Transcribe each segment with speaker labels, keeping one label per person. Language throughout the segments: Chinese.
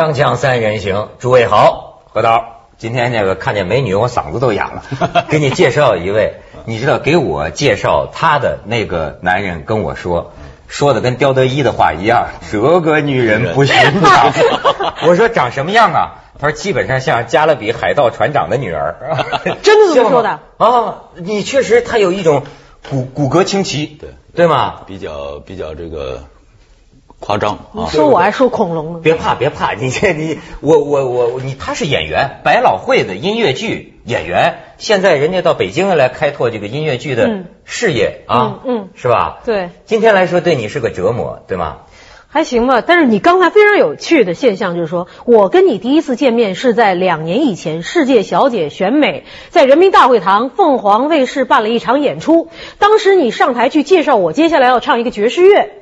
Speaker 1: 锵锵三人行，诸位好，何导，今天那个看见美女，我嗓子都哑了。给你介绍一位，你知道，给我介绍他的那个男人跟我说，说的跟刁德一的话一样，这个女人不寻常。我说长什么样啊？他说基本上像加勒比海盗船长的女儿。
Speaker 2: 真的这么说的？
Speaker 1: 啊，你确实，他有一种骨骨骼清奇，
Speaker 3: 对
Speaker 1: 对吗？
Speaker 3: 比较比较这个。夸张
Speaker 2: 啊！说我还说恐龙呢。
Speaker 1: 别怕，别怕，你这你我我我你他是演员，百老汇的音乐剧演员，现在人家到北京来开拓这个音乐剧的事业啊，嗯，是吧？
Speaker 2: 对。
Speaker 1: 今天来说对你是个折磨，对吗？
Speaker 2: 还行吧，但是你刚才非常有趣的现象就是说，我跟你第一次见面是在两年以前，世界小姐选美在人民大会堂凤凰卫视办了一场演出，当时你上台去介绍我接下来要唱一个爵士乐。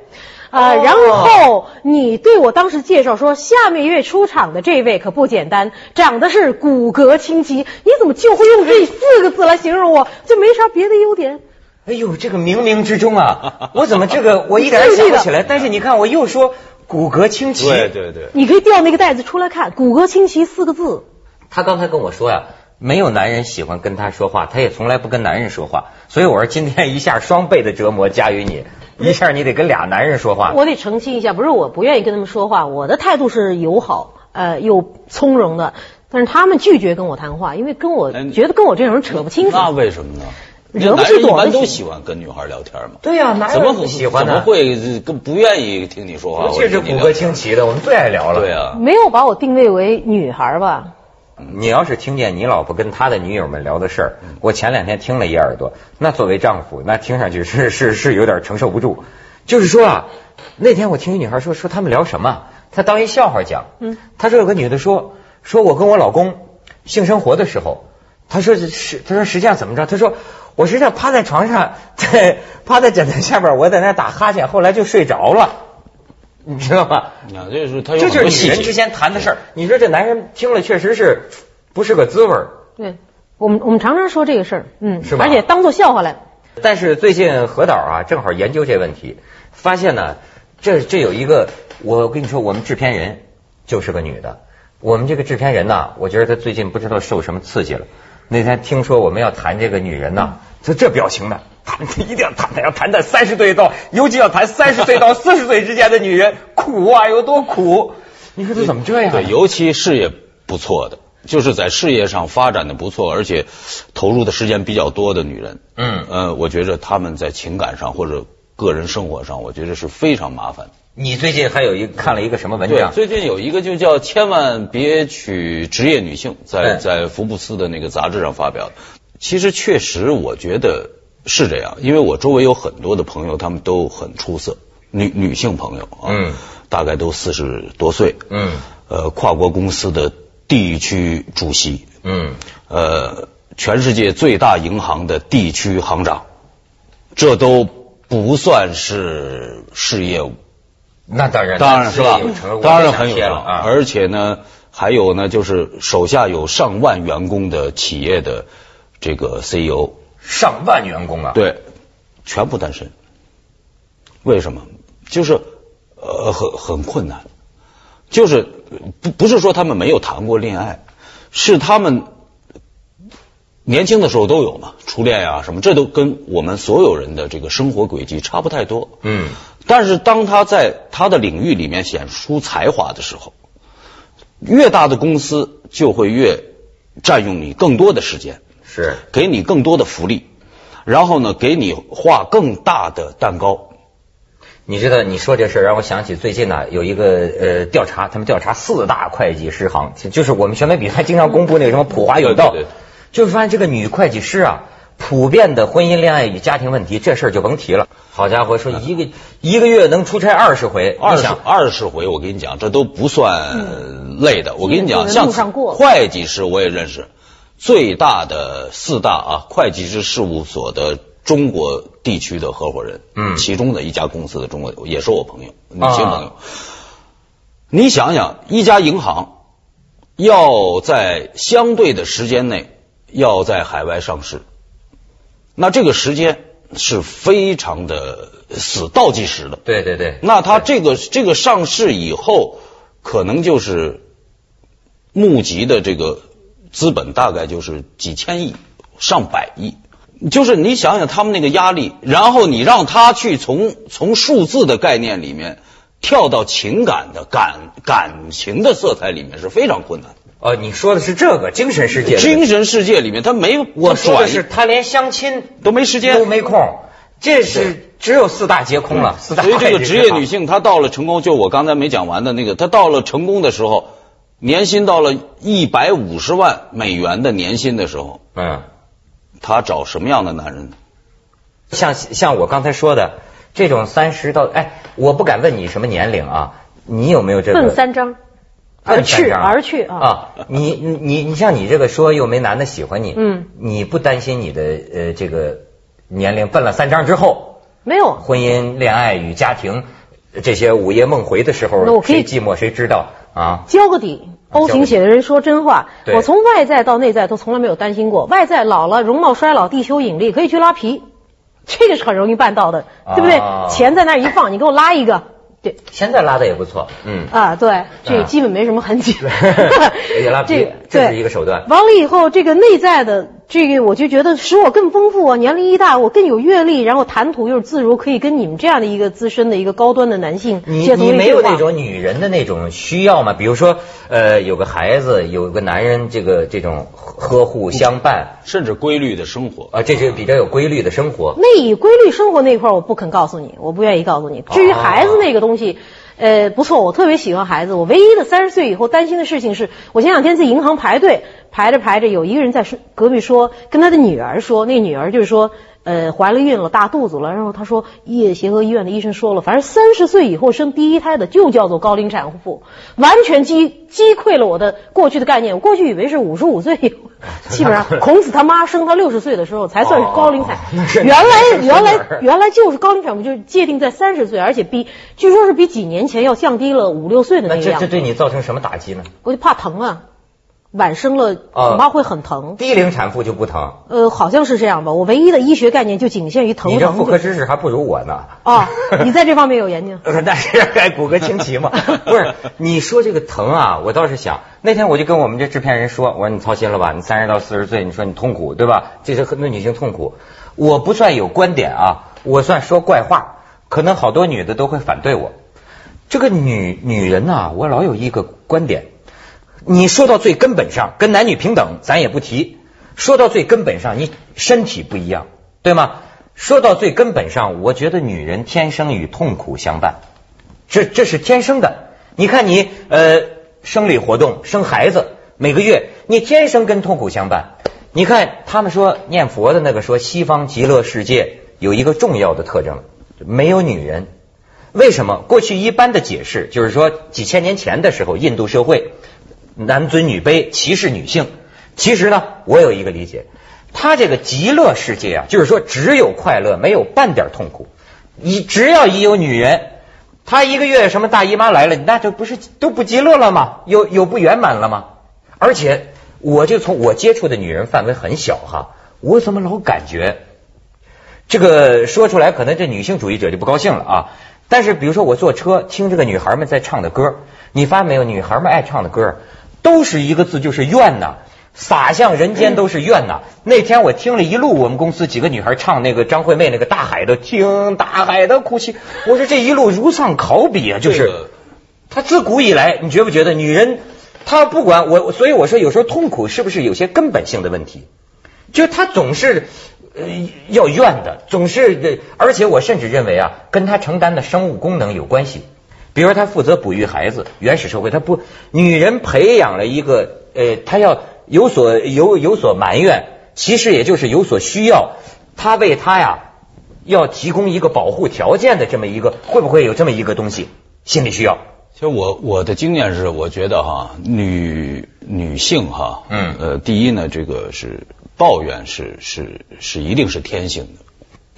Speaker 2: 啊，然后你对我当时介绍说，下面一位出场的这位可不简单，长得是骨骼清奇。你怎么就会用这四个字来形容我？就没啥别的优点？
Speaker 1: 哎呦，这个冥冥之中啊，我怎么这个 我一点想不起来？但是你看，我又说骨骼清奇。
Speaker 3: 对对对。
Speaker 2: 你可以调那个袋子出来看，骨骼清奇四个字。
Speaker 1: 他刚才跟我说呀，没有男人喜欢跟他说话，他也从来不跟男人说话。所以我说今天一下双倍的折磨加于你。一下你得跟俩男人说话，
Speaker 2: 我得澄清一下，不是我不愿意跟他们说话，我的态度是友好，呃，又从容的，但是他们拒绝跟我谈话，因为跟我觉得跟我这种人扯不清楚。
Speaker 3: 那为什么呢？
Speaker 2: 惹不起躲
Speaker 3: 一般都喜欢跟女孩聊天嘛。
Speaker 1: 对呀，男
Speaker 3: 人怎么
Speaker 1: 喜欢
Speaker 3: 怎么会跟不愿意听你说话？
Speaker 1: 这是骨骼清奇的，我们最爱聊了。
Speaker 3: 对呀，
Speaker 2: 没有把我定位为女孩吧？
Speaker 1: 你要是听见你老婆跟他的女友们聊的事儿，我前两天听了一耳朵，那作为丈夫，那听上去是 是是有点承受不住。就是说啊，那天我听一女孩说说他们聊什么，她当一笑话讲。嗯，她说有个女的说说我跟我老公性生活的时候，她说是她说实际上怎么着？她说我实际上趴在床上，在 趴在枕头下边，我在那打哈欠，后来就睡着了，你知道吗？
Speaker 3: 啊，这是他
Speaker 1: 这就是女人之间谈的事儿。你说这男人听了确实是不是个滋味儿？
Speaker 2: 对，我们我们常常说这个事儿，
Speaker 1: 嗯，是吧？
Speaker 2: 而且当做笑话来。
Speaker 1: 但是最近何导啊，正好研究这问题。发现呢，这这有一个，我跟你说，我们制片人就是个女的。我们这个制片人呢，我觉得她最近不知道受什么刺激了。那天听说我们要谈这个女人呢，就这表情的，谈一定要谈，要谈谈三十岁到，尤其要谈三十岁到 四十岁之间的女人，苦啊，有多苦？你说这怎么这样？
Speaker 3: 对，尤其事业不错的，就是在事业上发展的不错，而且投入的时间比较多的女人。嗯，呃，我觉着她们在情感上或者。个人生活上，我觉得是非常麻烦。
Speaker 1: 你最近还有一看了一个什么文章？
Speaker 3: 最近有一个就叫“千万别娶职业女性”，在在福布斯的那个杂志上发表的。其实确实，我觉得是这样，因为我周围有很多的朋友，他们都很出色，女女性朋友啊，嗯，大概都四十多岁，嗯，呃，跨国公司的地区主席，嗯，呃，全世界最大银行的地区行长，这都。不算是事业，
Speaker 1: 那当然，
Speaker 3: 当然是吧，当然很有了啊！而且呢，还有呢，就是手下有上万员工的企业的这个 CEO，
Speaker 1: 上万员工啊，
Speaker 3: 对，全部单身。为什么？就是呃，很很困难，就是不不是说他们没有谈过恋爱，是他们。年轻的时候都有嘛，初恋呀什么，这都跟我们所有人的这个生活轨迹差不太多。嗯，但是当他在他的领域里面显出才华的时候，越大的公司就会越占用你更多的时间，
Speaker 1: 是
Speaker 3: 给你更多的福利，然后呢，给你画更大的蛋糕。
Speaker 1: 你知道你说这事让我想起最近呢有一个呃调查，他们调查四大会计师行，就是我们选美比赛经常公布那个什么普华永道。就是发现这个女会计师啊，普遍的婚姻、恋爱与家庭问题，这事儿就甭提了。好家伙，说一个一个月能出差二十回，
Speaker 3: 二十二十回，我跟你讲，这都不算累的。我跟你讲，像会计师我也认识，最大的四大啊会计师事务所的中国地区的合伙人，嗯，其中的一家公司的中国也是我朋友，女性朋友。你想想，一家银行要在相对的时间内。要在海外上市，那这个时间是非常的死倒计时的。
Speaker 1: 对对对。
Speaker 3: 那它这个这个上市以后，可能就是募集的这个资本大概就是几千亿、上百亿。就是你想想他们那个压力，然后你让他去从从数字的概念里面跳到情感的感感情的色彩里面是非常困难。
Speaker 1: 哦，你说的是这个精神世界，
Speaker 3: 精神世界里面他没
Speaker 1: 我说的是他连相亲
Speaker 3: 都没时间，
Speaker 1: 都没空。这是只有四大皆空了。四大
Speaker 3: 所以这个职业女性她到了成功，就我刚才没讲完的那个，她到了成功的时候，年薪到了一百五十万美元的年薪的时候，嗯。他找什么样的男人？
Speaker 1: 像像我刚才说的这种三十到哎，我不敢问你什么年龄啊，你有没有这个？
Speaker 2: 问三张，而去而去啊！
Speaker 1: 啊，你你你像你这个说又没男的喜欢你，嗯，你不担心你的呃这个年龄奔了三张之后
Speaker 2: 没有
Speaker 1: 婚姻恋爱与家庭这些午夜梦回的时候，谁寂寞谁知道啊？
Speaker 2: 交个底。O 型写的人说真话，我从外在到内在都从来没有担心过。外在老了，容貌衰老，地球引力可以去拉皮，这个是很容易办到的，对不对？钱在那一放，你给我拉一个。对，
Speaker 1: 现在拉的也不错，
Speaker 2: 嗯啊，对，这基本没什么痕迹。
Speaker 1: 也拉皮，这是一个手段。
Speaker 2: 完了以后，这个内在的这个，我就觉得使我更丰富啊，年龄一大，我更有阅历，然后谈吐又是自如，可以跟你们这样的一个资深的一个高端的男性。
Speaker 1: 你你没有那种女人的那种需要吗？比如说，呃，有个孩子，有个男人，这个这种呵护相伴，
Speaker 3: 甚至规律的生活
Speaker 1: 啊，这是比较有规律的生活。
Speaker 2: 那以规律生活那一块，我不肯告诉你，我不愿意告诉你。至于孩子那个东。东西，呃，不错，我特别喜欢孩子。我唯一的三十岁以后担心的事情是，我前两天在银行排队，排着排着，有一个人在隔壁说，跟他的女儿说，那女儿就是说。呃，怀了孕了，大肚子了，然后他说，叶协和医院的医生说了，反正三十岁以后生第一胎的就叫做高龄产妇，完全击击溃了我的过去的概念。我过去以为是五十五岁，基本上 孔子他妈生他六十岁的时候才算是高龄产。原来原来原来就是高龄产妇，就是界定在三十岁，而且比据说是比几年前要降低了五六岁的那个样。
Speaker 1: 这这对你造成什么打击呢？
Speaker 2: 我就怕疼啊。晚生了，恐怕会很疼。
Speaker 1: 低龄产妇就不疼？
Speaker 2: 呃，好像是这样吧。我唯一的医学概念就仅限于疼。
Speaker 1: 你这妇科知识还不如我呢。
Speaker 2: 哦，你在这方面有研究？
Speaker 1: 但是该骨骼清奇嘛。不是，你说这个疼啊，我倒是想，那天我就跟我们这制片人说，我说你操心了吧？你三十到四十岁，你说你痛苦对吧？这是很多女性痛苦。我不算有观点啊，我算说怪话，可能好多女的都会反对我。这个女女人呐，我老有一个观点。你说到最根本上，跟男女平等咱也不提。说到最根本上，你身体不一样，对吗？说到最根本上，我觉得女人天生与痛苦相伴，这这是天生的。你看你呃生理活动生孩子，每个月你天生跟痛苦相伴。你看他们说念佛的那个说西方极乐世界有一个重要的特征，没有女人。为什么？过去一般的解释就是说几千年前的时候，印度社会。男尊女卑，歧视女性。其实呢，我有一个理解，他这个极乐世界啊，就是说只有快乐，没有半点痛苦。一只要一有女人，他一个月什么大姨妈来了，那就不是都不极乐了吗？有有不圆满了吗？而且，我就从我接触的女人范围很小哈，我怎么老感觉这个说出来，可能这女性主义者就不高兴了啊。但是，比如说我坐车听这个女孩们在唱的歌，你发现没有？女孩们爱唱的歌。都是一个字，就是怨呐，洒向人间都是怨呐。那天我听了一路，我们公司几个女孩唱那个张惠妹那个大海的，听大海的哭泣。我说这一路如丧考妣啊，就是。他自古以来，你觉不觉得女人，她不管我，所以我说有时候痛苦是不是有些根本性的问题？就她总是呃要怨的，总是，而且我甚至认为啊，跟她承担的生物功能有关系。比如说，他负责哺育孩子，原始社会他不，女人培养了一个，呃，她要有所有有所埋怨，其实也就是有所需要，他为他呀要提供一个保护条件的这么一个，会不会有这么一个东西？心理需要？
Speaker 3: 其实我我的经验是，我觉得哈，女女性哈，嗯，呃，第一呢，这个是抱怨是是是一定是天性的。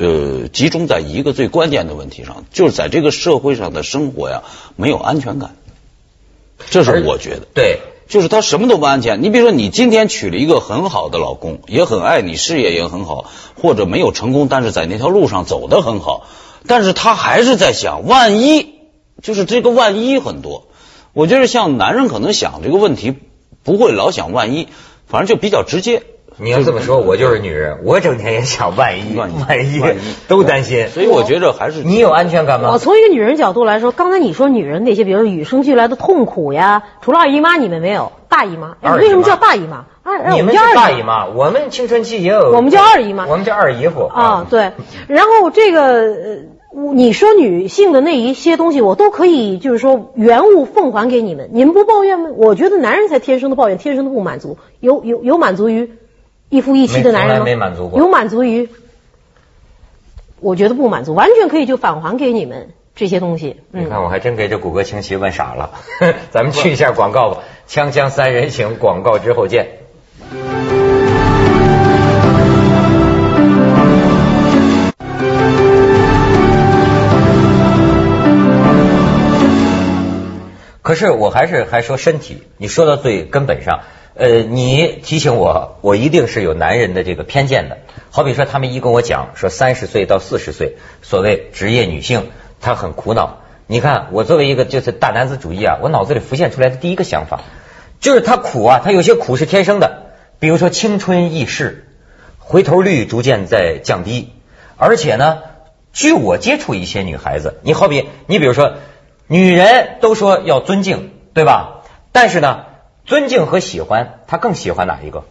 Speaker 3: 呃，集中在一个最关键的问题上，就是在这个社会上的生活呀，没有安全感。这是我觉得，
Speaker 1: 对，
Speaker 3: 就是他什么都不安全。你比如说，你今天娶了一个很好的老公，也很爱你，事业也很好，或者没有成功，但是在那条路上走得很好，但是他还是在想，万一，就是这个万一很多，我觉得像男人可能想这个问题不会老想万一，反正就比较直接。
Speaker 1: 你要这么说，我就是女人，我整天也想万一，
Speaker 3: 万一
Speaker 1: 万一都担心。
Speaker 3: 所以我觉得还是
Speaker 1: 你有安全感吗？
Speaker 2: 我从一个女人角度来说，刚才你说女人那些，比如说与生俱来的痛苦呀，除了二姨妈你们没有，大姨妈，
Speaker 1: 二姨妈
Speaker 2: 为什么叫大姨妈？二，
Speaker 1: 你们
Speaker 2: 叫二
Speaker 1: 大姨妈，我们青春期也有，
Speaker 2: 我们叫二姨妈
Speaker 1: 我们叫二姨夫
Speaker 2: 啊，。对。然后这个，呃你说女性的那一些东西，我都可以，就是说原物奉还给你们，你们不抱怨吗？我觉得男人才天生的抱怨，天生的不满足，有有有满足于一夫一妻的男人吗？
Speaker 1: 没从来没满足过
Speaker 2: 有满足于，我觉得不满足，完全可以就返还给你们这些东西。嗯，
Speaker 1: 你看，我还真给这谷歌清奇问傻了。咱们去一下广告吧，《锵锵三人行》广告之后见。可是我还是还说身体，你说到最根本上，呃，你提醒我，我一定是有男人的这个偏见的。好比说，他们一跟我讲说三十岁到四十岁，所谓职业女性，她很苦恼。你看，我作为一个就是大男子主义啊，我脑子里浮现出来的第一个想法，就是她苦啊，她有些苦是天生的，比如说青春易逝，回头率逐渐在降低，而且呢，据我接触一些女孩子，你好比你比如说，女人都说要尊敬，对吧？但是呢，尊敬和喜欢，他更喜欢哪一个？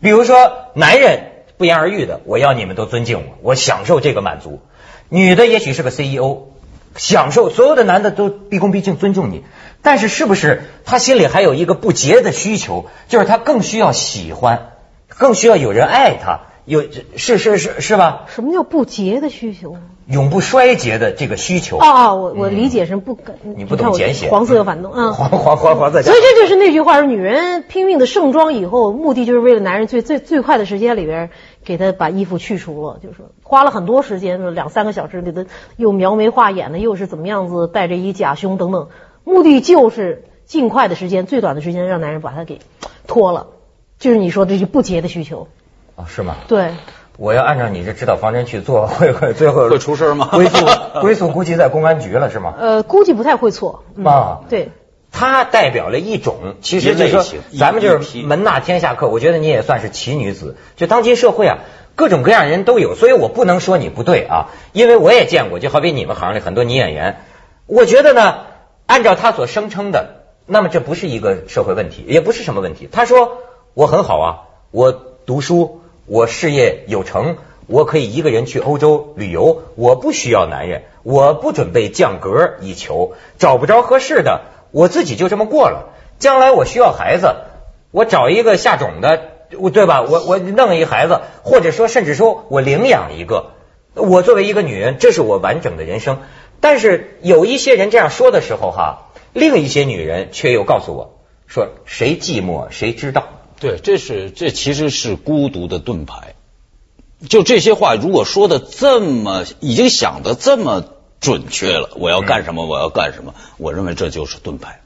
Speaker 1: 比如说，男人不言而喻的，我要你们都尊敬我，我享受这个满足。女的也许是个 CEO，享受所有的男的都毕恭毕敬尊重你，但是是不是他心里还有一个不洁的需求，就是他更需要喜欢，更需要有人爱他，有是是是是吧？
Speaker 2: 什么叫不洁的需求？
Speaker 1: 永不衰竭的这个需求。
Speaker 2: 啊啊，我我理解成不
Speaker 1: 你不懂简写，
Speaker 2: 黄色有反动 啊。
Speaker 1: 黄黄黄黄色
Speaker 2: 所以这就是那句话说，女人拼命的盛装以后，目的就是为了男人最最最快的时间里边给他把衣服去除了，就是花了很多时间，两三个小时给他又描眉画眼的，又是怎么样子带着一假胸等等，目的就是尽快的时间，最短的时间让男人把他给脱了，就是你说这是不洁的需求。
Speaker 1: 啊是吗？
Speaker 2: 对，
Speaker 1: 我要按照你这指导方针去做，会会最后
Speaker 3: 会出事吗
Speaker 1: 归宿归宿估计在公安局了是吗？
Speaker 2: 呃，估计不太会错。嗯
Speaker 1: 啊
Speaker 2: 对。
Speaker 1: 它代表了一种，其实就是说
Speaker 3: 一类型，
Speaker 1: 咱们就是门纳天下客，我觉得你也算是奇女子。就当今社会啊，各种各样人都有，所以我不能说你不对啊，因为我也见过，就好比你们行里很多女演员，我觉得呢，按照他所声称的，那么这不是一个社会问题，也不是什么问题。他说我很好啊，我读书，我事业有成，我可以一个人去欧洲旅游，我不需要男人，我不准备降格以求，找不着合适的，我自己就这么过了。将来我需要孩子，我找一个下种的，我对吧？我我弄一孩子，或者说甚至说我领养一个，我作为一个女人，这是我完整的人生。但是有一些人这样说的时候哈，另一些女人却又告诉我说，谁寂寞谁知道。
Speaker 3: 对，这是这其实是孤独的盾牌。就这些话，如果说的这么已经想的这么准确了，我要干什么，我要干什么，我认为这就是盾牌。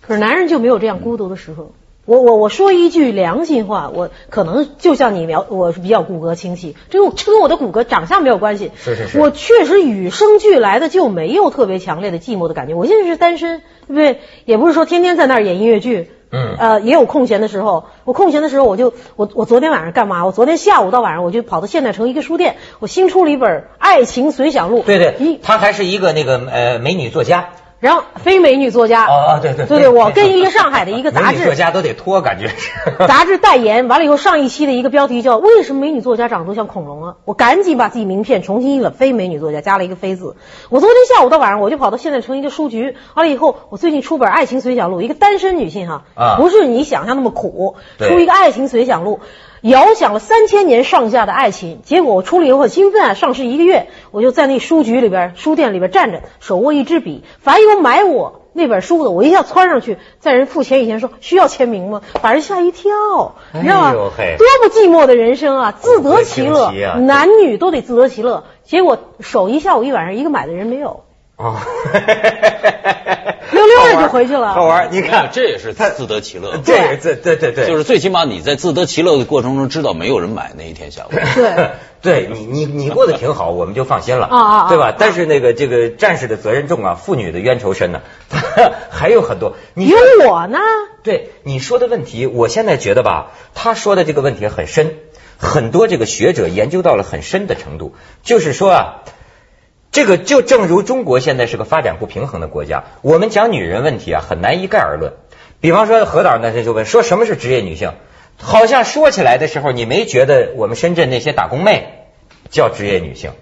Speaker 2: 可是男人就没有这样孤独的时候。我我我说一句良心话，我可能就像你描，我是比较骨骼清奇，这跟这跟我的骨骼长相没有关系。
Speaker 1: 是是是
Speaker 2: 我确实与生俱来的就没有特别强烈的寂寞的感觉。我现在是单身，对不对？也不是说天天在那儿演音乐剧。
Speaker 1: 嗯
Speaker 2: 呃，也有空闲的时候。我空闲的时候，我就我我昨天晚上干嘛？我昨天下午到晚上，我就跑到现代城一个书店，我新出了一本《爱情随想录》。
Speaker 1: 对对
Speaker 2: 一，
Speaker 1: 她还是一个那个呃美女作家。
Speaker 2: 然后非美女作家。
Speaker 1: 啊哦对对
Speaker 2: 对对，我跟一个上海的一个杂志
Speaker 1: 作家都得脱，感觉是。
Speaker 2: 杂志代言，完了以后上一期的一个标题叫“为什么美女作家长得都像恐龙啊”，我赶紧把自己名片重新印了，非美女作家加了一个“非”字。我昨天下午到晚上，我就跑到现代城一个书局，完了以后，我最近出本《爱情随想录》，一个单身女性哈，
Speaker 1: 啊
Speaker 2: 不是你想象那么苦，出一个《爱情随想录》。遥想了三千年上下的爱情，结果我出了以后很兴奋啊！上市一个月，我就在那书局里边、书店里边站着，手握一支笔，凡有买我那本书的，我一下窜上去，在人付钱以前说需要签名吗？把人吓一跳，你知道吗？
Speaker 1: 哎
Speaker 2: 多不寂寞的人生啊，自得其乐，
Speaker 1: 啊
Speaker 2: 男女都得自得其乐。结果手一下午一晚上，一个买的人没有。
Speaker 1: 哦，
Speaker 2: 溜溜的就回去了。
Speaker 1: 好玩，你看
Speaker 3: 这也是自得其乐。
Speaker 1: 对，对对对对，
Speaker 3: 就是最起码你在自得其乐的过程中，知道没有人买那一天下午。
Speaker 2: 对，
Speaker 1: 对你你你过得挺好，我们就放心了
Speaker 2: 啊啊，
Speaker 1: 对吧？但是那个这个战士的责任重啊，妇女的冤仇深呢，还有很多。
Speaker 2: 你有我呢。
Speaker 1: 对你说的问题，我现在觉得吧，他说的这个问题很深，很多这个学者研究到了很深的程度，就是说啊。这个就正如中国现在是个发展不平衡的国家，我们讲女人问题啊，很难一概而论。比方说何导那天就问说什么是职业女性，好像说起来的时候，你没觉得我们深圳那些打工妹叫职业女性，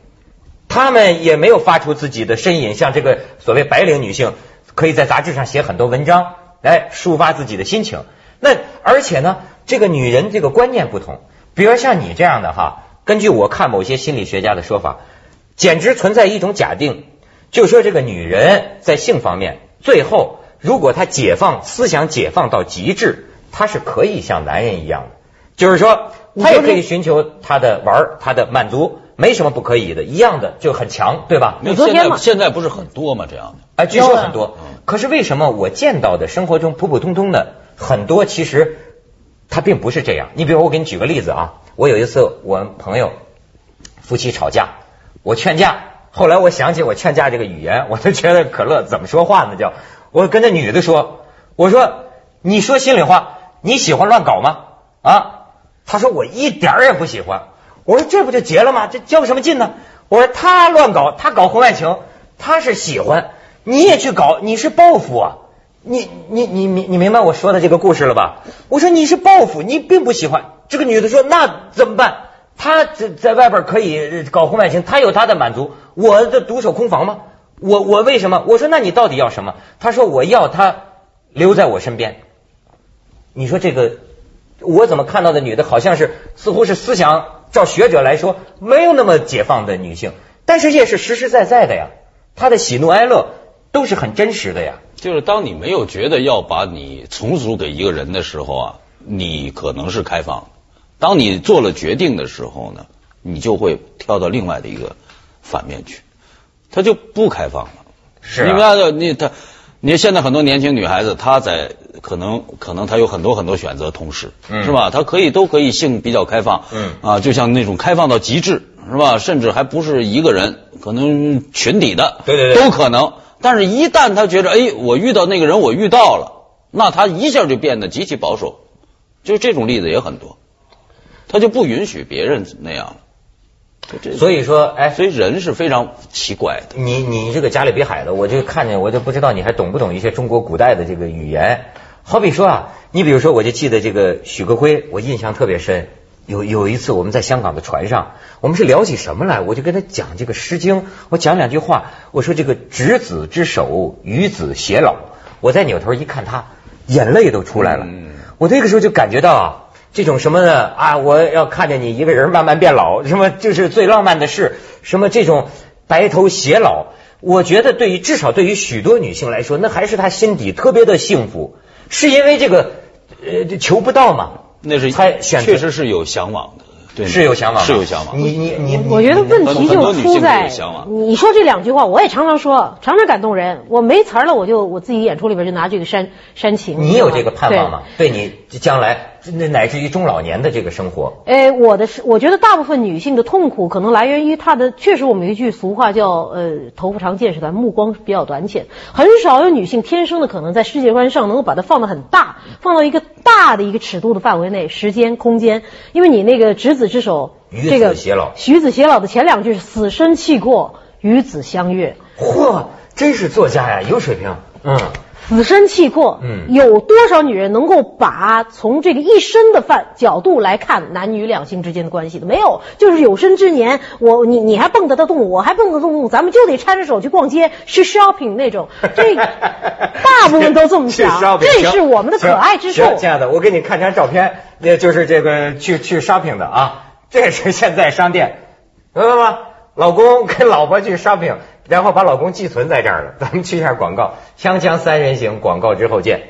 Speaker 1: 她们也没有发出自己的身影，像这个所谓白领女性，可以在杂志上写很多文章来抒发自己的心情。那而且呢，这个女人这个观念不同，比如像你这样的哈，根据我看某些心理学家的说法。简直存在一种假定，就说这个女人在性方面，最后如果她解放思想解放到极致，她是可以像男人一样的，就是说她也可以寻求她的玩她的满足，没什么不可以的，一样的就很强，对吧？
Speaker 3: 现在现在不是很多吗？这样的
Speaker 1: 哎，据说很多。可是为什么我见到的生活中普普通通的很多，其实他并不是这样。你比如我给你举个例子啊，我有一次我们朋友夫妻吵架。我劝架，后来我想起我劝架这个语言，我就觉得可乐怎么说话呢？叫我跟那女的说，我说你说心里话，你喜欢乱搞吗？啊？他说我一点儿也不喜欢。我说这不就结了吗？这较什么劲呢？我说他乱搞，他搞婚外情，他是喜欢，你也去搞，你是报复啊？你你你你你明白我说的这个故事了吧？我说你是报复，你并不喜欢。这个女的说那怎么办？他在在外边可以搞婚外情，他有他的满足。我的独守空房吗？我我为什么？我说那你到底要什么？他说我要他留在我身边。你说这个，我怎么看到的女的好像是似乎是思想，照学者来说没有那么解放的女性，但是也是实实在在的呀。她的喜怒哀乐都是很真实的呀。
Speaker 3: 就是当你没有觉得要把你从属给一个人的时候啊，你可能是开放。当你做了决定的时候呢，你就会跳到另外的一个反面去，他就不开放了。
Speaker 1: 是，
Speaker 3: 你看，你他，你现在很多年轻女孩子，她在可能可能她有很多很多选择，同时是吧？她可以都可以性比较开放，
Speaker 1: 嗯
Speaker 3: 啊，就像那种开放到极致是吧？甚至还不是一个人，可能群体的，
Speaker 1: 对对对，
Speaker 3: 都可能。但是，一旦她觉得，哎，我遇到那个人，我遇到了，那她一下就变得极其保守，就这种例子也很多。他就不允许别人那样，
Speaker 1: 所以说，哎，
Speaker 3: 所以人是非常奇怪的。
Speaker 1: 你你这个加勒比海的，我就看见，我就不知道你还懂不懂一些中国古代的这个语言。好比说啊，你比如说，我就记得这个许戈辉，我印象特别深。有有一次我们在香港的船上，我们是聊起什么来，我就跟他讲这个《诗经》，我讲两句话，我说这个执子之手，与子偕老。我再扭头一看他，眼泪都出来了。我那个时候就感觉到啊。这种什么的啊，我要看见你一个人慢慢变老，什么就是最浪漫的事，什么这种白头偕老，我觉得对于至少对于许多女性来说，那还是她心底特别的幸福，是因为这个呃求不到嘛，
Speaker 3: 那是
Speaker 1: 才选
Speaker 3: 确实是有向往的。
Speaker 1: 是有向往，
Speaker 3: 是有向往。
Speaker 1: 你你你，
Speaker 2: 我觉得问题就出在你说这两句话，我也常常说，常常感动人。我没词儿了，我就我自己演出里边就拿这个煽煽情。
Speaker 1: 你有这个盼望吗？对你将来乃至于中老年的这个生活？
Speaker 2: 哎，我的是，我觉得大部分女性的痛苦可能来源于她的，确实我们一句俗话叫呃头发长见识短，目光比较短浅。很少有女性天生的可能在世界观上能够把它放得很大，放到一个大的一个尺度的范围内，时间空间。因为你那个执子。之手，
Speaker 1: 这个
Speaker 2: 徐子偕老的前两句是“死生契过，与子相悦”。
Speaker 1: 嚯，真是作家呀，有水平。嗯，
Speaker 2: 死生契阔。嗯，有多少女人能够把从这个一生的范角度来看男女两性之间的关系的？没有，就是有生之年，我你你还蹦跶得动，我还蹦跶动，咱们就得搀着手去逛街，去 shopping 那种。这 大部分都这么想，这是我们的可爱之处。
Speaker 1: 亲爱的，我给你看张照片。那就是这个去去 shopping 的啊，这是现在商店，明白吗？老公跟老婆去 shopping，然后把老公寄存在这儿了。咱们去一下广告，锵锵三人行，广告之后见。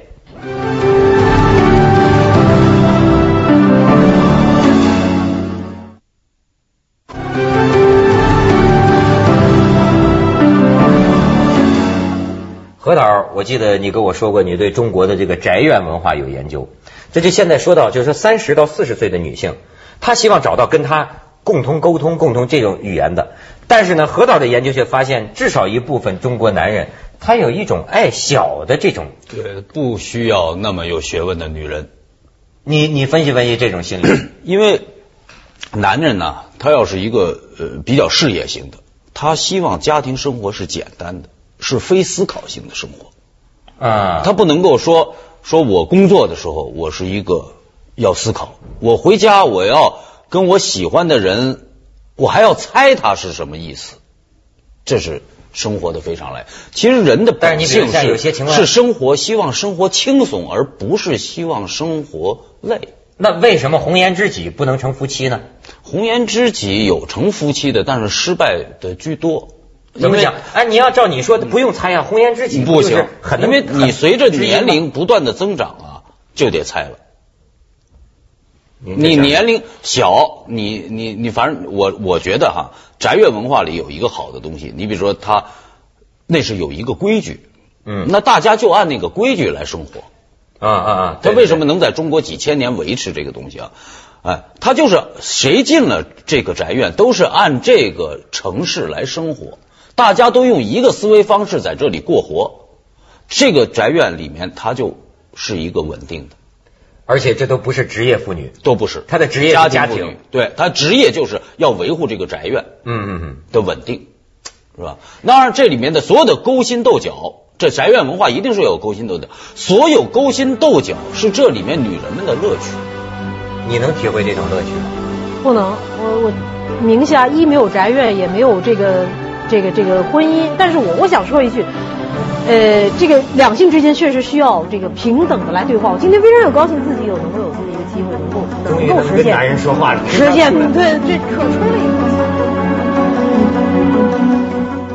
Speaker 1: 何导，我记得你跟我说过，你对中国的这个宅院文化有研究。这就现在说到，就是三十到四十岁的女性，她希望找到跟她共同沟通、共同这种语言的。但是呢，何导的研究却发现，至少一部分中国男人，他有一种爱小的这种。
Speaker 3: 对，不需要那么有学问的女人。
Speaker 1: 你你分析分析这种心理，
Speaker 3: 因为男人呢，他要是一个呃比较事业型的，他希望家庭生活是简单的，是非思考性的生活
Speaker 1: 啊，
Speaker 3: 他不能够说说我工作的时候我是一个要思考，我回家我要跟我喜欢的人，我还要猜他是什么意思，这是生活的非常累。其实人的本性
Speaker 1: 是有些情况
Speaker 3: 是生活希望生活轻松，而不是希望生活累。
Speaker 1: 那为什么红颜知己不能成夫妻呢？
Speaker 3: 红颜知己有成夫妻的，但是失败的居多。
Speaker 1: 怎么讲？哎，你要照你说的，不用猜呀，红颜知己
Speaker 3: 不行，
Speaker 1: 很
Speaker 3: 因为你随着年龄不断的增长啊，就得猜了。你年龄小，你你你，反正我我觉得哈，宅院文化里有一个好的东西，你比如说他那是有一个规矩，
Speaker 1: 嗯，
Speaker 3: 那大家就按那个规矩来生活。
Speaker 1: 啊啊啊！
Speaker 3: 他为什么能在中国几千年维持这个东西啊？哎，他就是谁进了这个宅院，都是按这个城市来生活，大家都用一个思维方式在这里过活。这个宅院里面，它就是一个稳定的，
Speaker 1: 而且这都不是职业妇女，
Speaker 3: 都不是
Speaker 1: 她的职业
Speaker 3: 家
Speaker 1: 家
Speaker 3: 庭，对，她职业就是要维护这个宅院，
Speaker 1: 嗯嗯嗯
Speaker 3: 的稳定，是吧？当然，这里面的所有的勾心斗角。这宅院文化一定是有勾心斗角，所有勾心斗角是这里面女人们的乐趣。
Speaker 1: 你能体会这种乐趣吗？
Speaker 2: 不能，我我名下一没有宅院，也没有这个这个这个婚姻。但是我我想说一句，呃，这个两性之间确实需要这个平等的来对话。我今天非常有高兴，自己有能够有这么一个机会，能够能够实现。
Speaker 1: 跟男人说话，
Speaker 2: 实现对这可春。